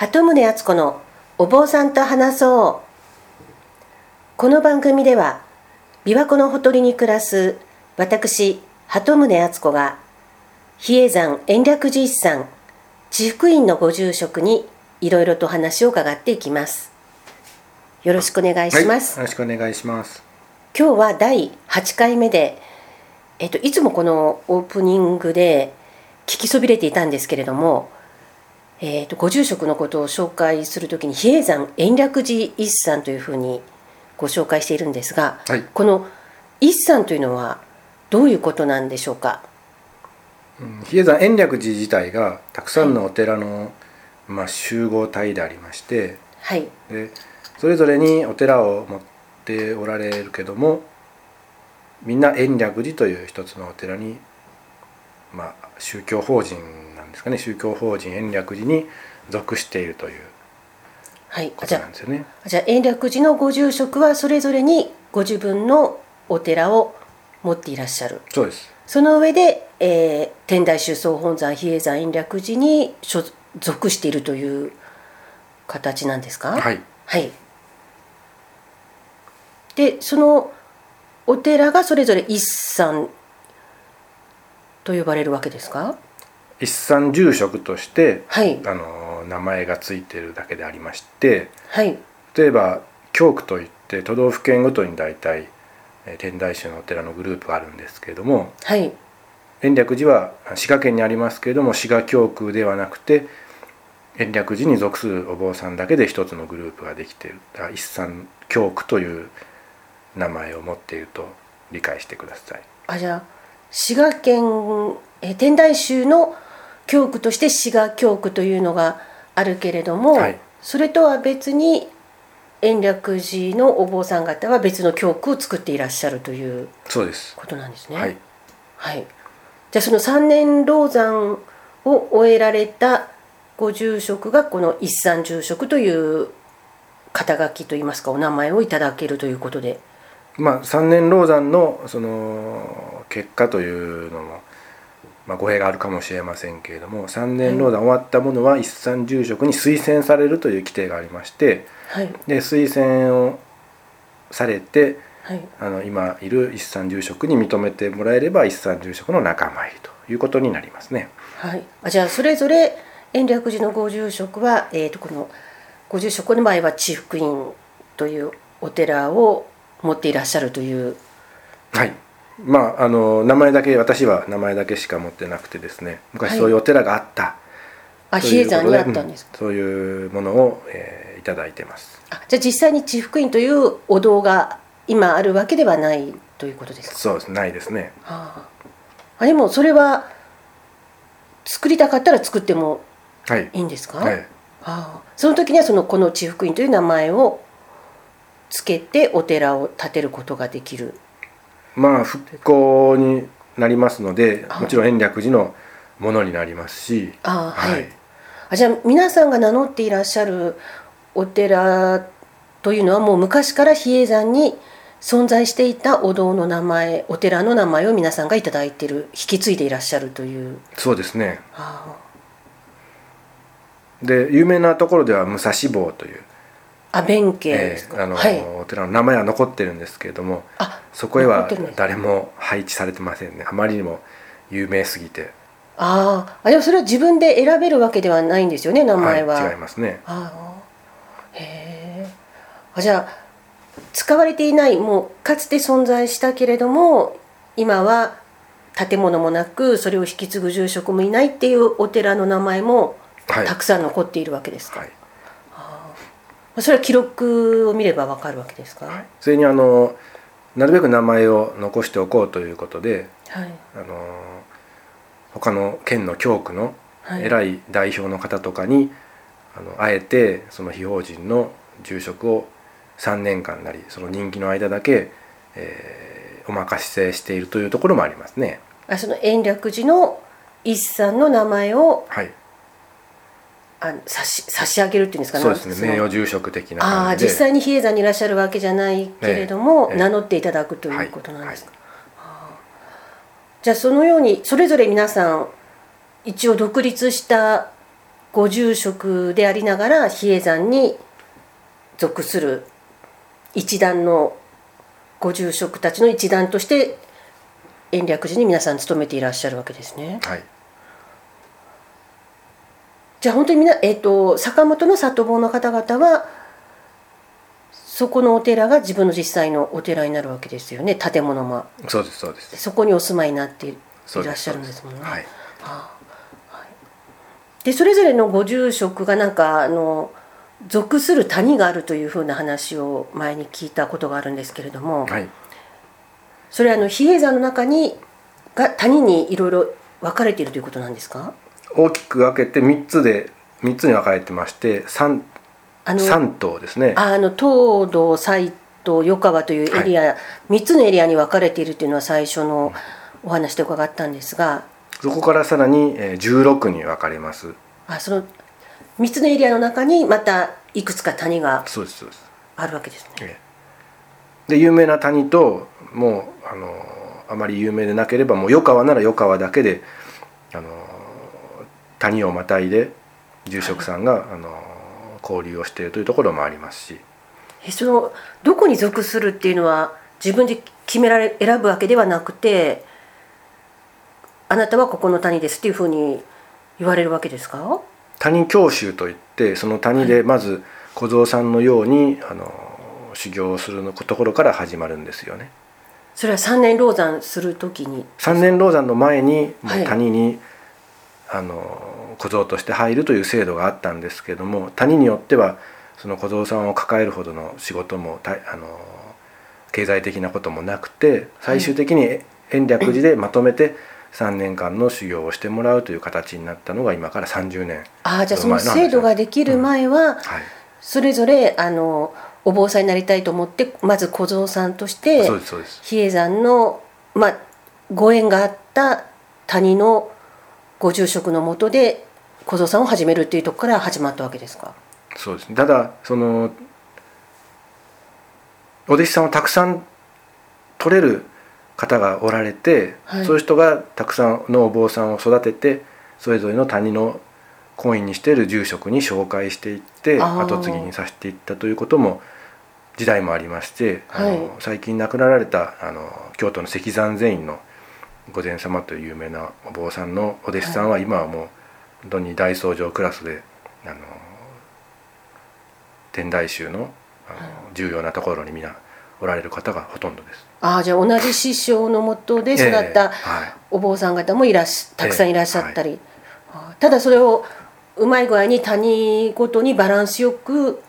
鳩宗敦子のお坊さんと話そう。この番組では琵琶湖のほとりに暮らす私鳩宗敦子が比叡山延暦寺一山地福院のご住職にいろいろと話を伺っていきます。よろしくお願いします、はい、よろしくお願いします。今日は第8回目で、えっと、いつもこのオープニングで聞きそびれていたんですけれども、えっと、ご住職のことを紹介するときに比叡山延暦寺一山というふうにご紹介しているんですが、はいこの一山というのはどういうことなんでしょうか？うん比叡山延暦寺自体がたくさんのお寺の、まあ、集合体でありましてはい、でそれぞれにお寺を持っておられるけどもみんな延暦寺という一つのお寺に、まあ、宗教法人なんですかね宗教法人延暦寺に属しているというはい、なんですよね。あじゃあ延暦寺のご住職はそれぞれにご自分のお寺を持っていらっしゃる。そうですその上で、えー天台宗総本山比叡山延暦寺に所属しているという形なんですか？はいはい。で、そのお寺がそれぞれ一山と呼ばれるわけですか？一山住職としてはいあの名前がついてるだけでありましてはい例えば教区といって都道府県ごとに大体えー天台宗のお寺のグループがあるんですけれどもはい延暦寺は滋賀県にありますけれども滋賀教区ではなくて延暦寺に属するお坊さんだけで一つのグループができている一山教区という名前を持っていると理解してください。あじゃあ滋賀県えー天台宗の教区として滋賀教区というのがあるけれども、はいそれとは別に延暦寺のお坊さん方は別の教区を作っていらっしゃるというそうです。ことなんですね。はい。はい、じゃあその三年老山を終えられたご住職がこの一山住職という肩書きといいますかお名前をいただけるということでまあ三年老山のその結果というのも、まあ、語弊があるかもしれませんけれども三年老山終わったものは一山住職に推薦されるという規定がありましてはい。で推薦をされてはい。あの今いる一山住職に認めてもらえれば一山住職の仲間入りということになりますね。はい、あじゃあそれぞれ延暦寺のご住職は、えー、とこのご住職の場合は地福院というお寺を持っていらっしゃるという。はい。まああの名前だけ私は名前だけしか持ってなくてですね。昔そういうお寺があった、あということで比叡山にあったんですか、うん。そういうものを、えーいただいてます。あじゃあ実際に地福院というお堂が今あるわけではないということですか？そうです。ないですね。ああでもそれは作りたかったら作ってもはい。いいんですか、はい。ああその時にはそのこの地福院という名前をつけてお寺を建てることができる。まあ復興になりますのではい。もちろん延暦寺のものになりますし、ああはい、はい。あじゃあ皆さんが名乗っていらっしゃるお寺というのはもう昔から比叡山に存在していたお堂の名前お寺の名前を皆さんが頂いている引き継いでいらっしゃるという。そうですね。あで有名なところでは武蔵坊という、ああ弁慶でえすか、ーあのはい。お寺の名前は残ってるんですけれどもあそこへは誰も配置されてませんね。あまりにも有名すぎて。あああでもそれは自分で選べるわけではないんですよね名前は、い、違いますね。ああへえあじゃあ使われていないもうかつて存在したけれども今は建物もなくそれを引き継ぐ住職もいないっていうお寺の名前もはい。たくさん残っているわけですか、はいそれは記録を見ればわかるわけですか？はい、それにあのなるべく名前を残しておこうということであの他の県の教区のはい。偉い代表の方とかに、あのあえてその非法人の住職を3年間なりその任期の間だけ、えーお任せしているというところもありますね。あその延暦寺の一さんの名前をはい、あ差し差し上げるっていうんですかそうですね。名誉住職的なああ感じで。実際に比叡山にいらっしゃるわけじゃないけれども、名乗っていただくということなんですか、ああじゃあそのようにそれぞれ皆さん一応独立したご住職でありながら比叡山に属する一団のご住職たちの一団として延暦寺に皆さん勤めていらっしゃるわけですね。はいじゃあ本当にみんな、えー、と坂本の里坊の方々はそこのお寺が自分の実際のお寺になるわけですよね。建物も。そうですそうです。そこにお住まいになっていらっしゃるんですもんね。はい。はあはい。でそれぞれのご住職がなんかあの属する谷があるというふうな話を前に聞いたことがあるんですけれども、はい。それはあの比叡山の中にが谷にいろいろ分かれているということなんですか？大きく分けて3つで3つに分かれてまして三あの三島ですね。あの東道斎藤余川というエリア、3つのエリアに分かれているというのは最初のお話で伺ったんですが。そこからさらにえー16に分かれます。あその3つのエリアの中にまたいくつか谷があるわけですね。ええ。で有名な谷ともうあのあまり有名でなければもう余川なら余川だけであの谷をまたいで住職さんが、あの交流をしているというところもありますし。えそのどこに属するっていうのは自分で決められ選ぶわけではなくてあなたはここの谷ですっていうふうに言われるわけですか？谷教習といってその谷でまず小僧さんのようにあの修行をするのところから始まるんですよね。それは三年老山するときに？三年老山の前にもはい。う谷に、あの小僧として入るという制度があったんですけども谷によってはその小僧さんを抱えるほどの仕事もたあの経済的なこともなくて最終的に延暦寺でまとめて3年間の修行をしてもらうという形になったのが今から30年ああじゃあその制度ができる前ははい。それぞれあのお坊さんになりたいと思ってまず小僧さんとして比叡山の、まあ、ご縁があった谷のご住職のもとで小僧さんを始めるっていうところから始まったわけですか？そうですね。ただそのお弟子さんをたくさん取れる方がおられて、はい。そういう人がたくさんのお坊さんを育ててそれぞれの谷の婚姻にしている住職に紹介していって後継ぎにさせていったということも時代もありまして、あのはい最近亡くなられたあの京都の石山禅院の御前様という有名なお坊さんのお弟子さんは今はもう本当に大僧正クラスであの天台宗のあの重要なところに皆おられる方がほとんどです。ああじゃあ同じ師匠のもとで育っええたはい。お坊さん方もいらっしたくさんいらっしゃったり、ああただそれをうまい具合に谷ごとにバランスよく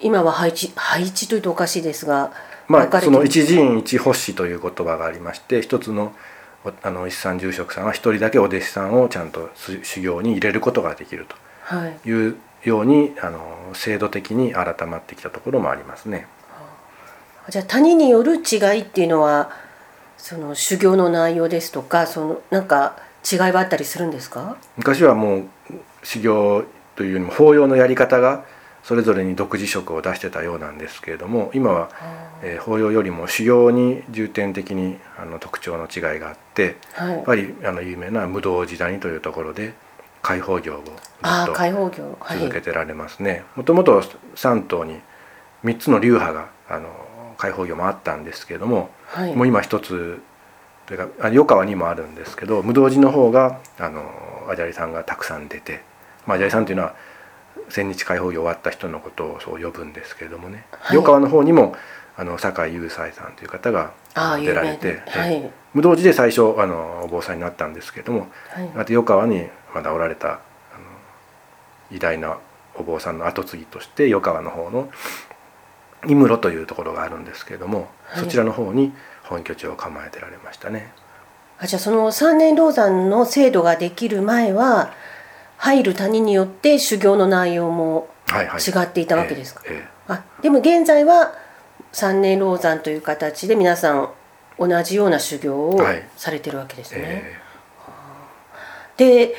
今は配置配置というとおかしいですがまあ、その一寺院一法師という言葉がありまして一つのおあの一山住職さんは一人だけお弟子さんをちゃんとす修行に入れることができるはい。というようにあの制度的に改まってきたところもありますね。じゃあ谷による違いっていうのはその修行の内容ですとかそのなんか違いはあったりするんですか？昔はもう修行というよりも法要のやり方がそれぞれに独自色を出してたようなんですけれども今は、えー法要よりも修行に重点的にあの特徴の違いがあってはい。やっぱりあの有名な無道寺谷というところで開放業をずっと続けてられますね。もともと三島に3つの流派があの開放業もあったんですけれども、はい。もう今一つというかあ余川にもあるんですけど無道寺の方があのアジャリさんがたくさん出て、まあ、アジャリさんというのは千日開放業終わった人のことをそう呼ぶんですけれどもね、はい。余川の方にもあの酒井雄斎さんという方が出られてはい。無道寺で最初あのお坊さんになったんですけれどもはい。あと余川にまだおられた偉大なお坊さんの後継ぎとして余川の方の井室というところがあるんですけれども、はい。そちらの方に本拠地を構えてられましたね。あじゃあその三年老山の制度ができる前は入る谷によって修行の内容もはいはい、違っていたわけですか、えええあでも現在は三年老山という形で皆さん同じような修行をはい。されてるわけですえね。えで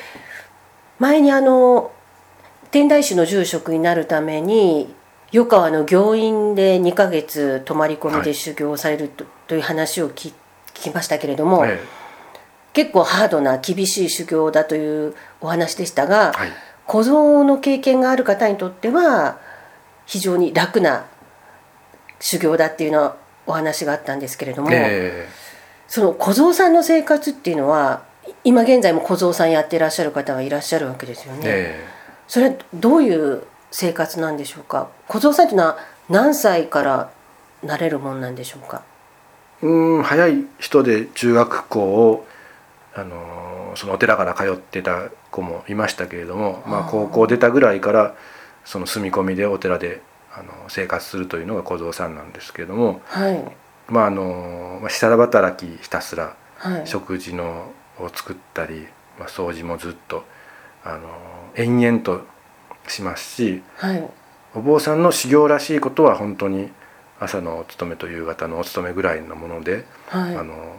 前にあの天台宗の住職になるために余川の行院で2ヶ月泊まり込みで修行をされると,、という話を聞聞きましたけれども、え結構ハードな厳しい修行だというお話でしたが、はい。小僧の経験がある方にとっては非常に楽な修行だっていうのはお話があったんですけれども、えその小僧さんの生活っていうのは今現在も小僧さんやってらっしゃる方はいらっしゃるわけですよね。えそれはどういう生活なんでしょうか？小僧さんっていうのは何歳からなれるもんなんでしょうか？うん早い人で中学校をあのそのお寺から通ってた子もいましたけれども、まあ、高校出たぐらいからその住み込みでお寺であの生活するというのが小僧さんなんですけれども、はい。まああのまあ下働きひたすらはい。食事のを作ったり、まあ、掃除もずっとあの延々としますしはい。お坊さんの修行らしいことは本当に朝のお勤めと夕方のお勤めぐらいのもので、はい。あの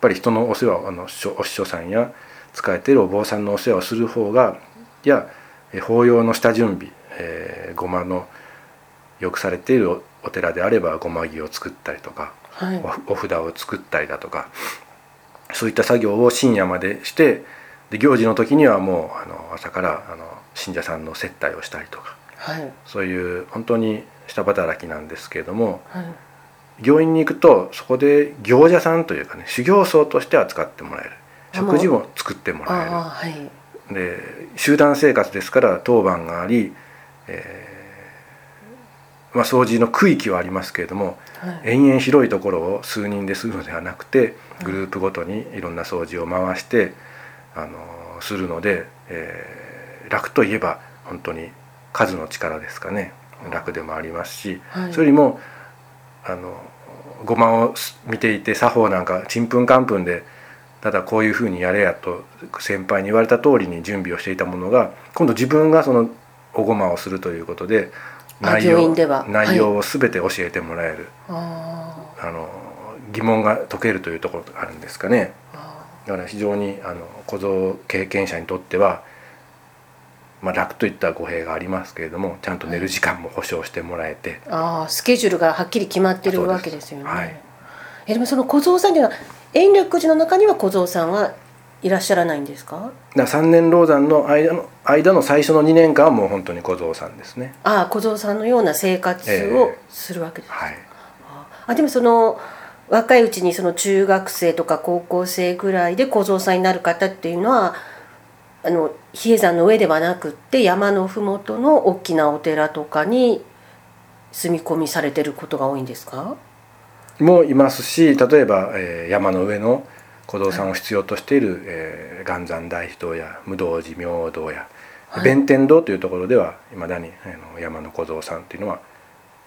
ぱり人のお世話をあのお師匠さんや使えているお坊さんのお世話をする方がやえ法要の下準備、えーごまのよくされているおお寺であればごま木を作ったりとかはい。おお札を作ったりだとかそういった作業を深夜までしてで行事の時にはもうあの朝からあの信者さんの接待をしたりとかはい。そういう本当に下働きなんですけれどもはい行院に行くとそこで行者さんというかね修行僧として扱ってもらえる。食事も作ってもあらえる。あはい。で集団生活ですから当番があり、えーまあ、掃除の区域はありますけれどもはい。延々広いところを数人でするのではなくてグループごとにいろんな掃除を回して、あのするので、えー楽といえば本当に数の力ですかね。楽でもありますし、はい。それよりもあのごまを見ていて作法なんかちんぷんかんぷんでただこういうふうにやれやと先輩に言われた通りに準備をしていたものが今度自分がそのおごまをするということであ内容内容を全て教えてもらえる、ああの疑問が解けるというところがあるんですかね。あだから非常にあの小僧経験者にとっては、まあ、楽といった語弊がありますけれどもちゃんと寝る時間も保証してもらえて、ああスケジュールがはっきり決まってるわけですよね。はい。えでもその小僧さんというのは延暦寺の中には小僧さんはいらっしゃらないんですか？だから三年老山の間の間の最初の2年間はもう本当に小僧さんですね。ああ小僧さんのような生活をするわけです、はい、あでもその若いうちにその中学生とか高校生ぐらいで小僧さんになる方っていうのはあの比叡山の上ではなくって山の麓の大きなお寺とかに住み込みされてることが多いんですか？もいますし例えば、えー山の上の小僧さんを必要としている、えー元山大師堂や無道寺明堂やはい。弁天堂というところではいまだにあの山の小僧さんっていうのは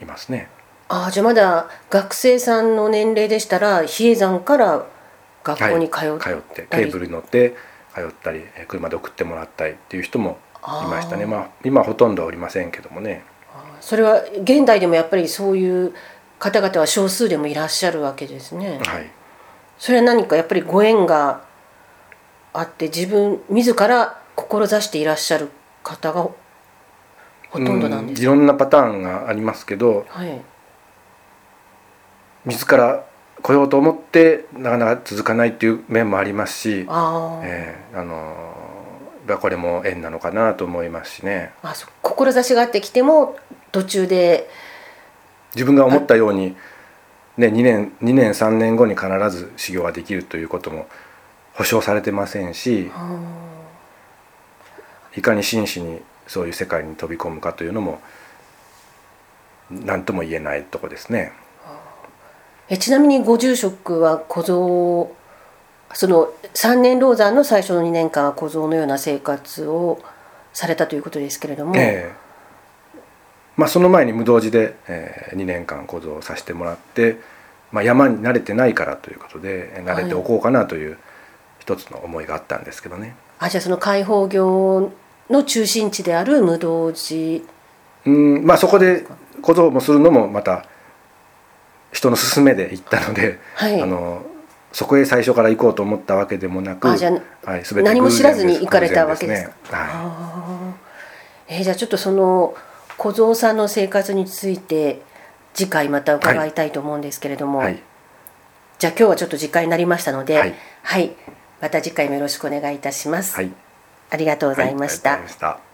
いますね。ああじゃあまだ学生さんの年齢でしたら比叡山から学校に通って,、はい通ってケーブルに乗って通ったりえー車で送ってもらったりっていう人もいましたね。まあ今はほとんどおりませんけどもね。それは現代でもやっぱりそういう方々は少数でもいらっしゃるわけですね。はい。それは何かやっぱりご縁があって自分自ら志していらっしゃる方がほとんどなんですか、うんいろんなパターンがありますけどはい。自ら来ようと思ってなかなか続かないっていう面もありますしあー、ええあのこれも縁なのかなと思いますしね。あそう志があってきても途中で。自分が思ったように、ね、2年2年3年後に必ず修行ができるということも保証されてませんしあいかに真摯にそういう世界に飛び込むかというのも何とも言えないとこですね。ーえちなみにご住職は小僧その三年老山の最初の2年間は小僧のような生活をされたということですけれども、ええ。まあ、その前に無道寺で、え2年間小僧をさせてもらって、まあ、山に慣れてないからということでえ慣れておこうかなという一つの思いがあったんですけどね。あじゃあその開放業の中心地である無道寺。うんまあそこで小僧もするのもまた人の勧めで行ったので、はい。あのそこへ最初から行こうと思ったわけでもなくあじゃはい、全て何も知らずに行かれたわけですね。はい。えーじゃあちょっとその小僧さんの生活について次回また伺いたいと思うんですけれども、はい。じゃあ今日はちょっと時間になりましたので、ははい。い、また次回もよろしくお願いいたします。はいありがとうございました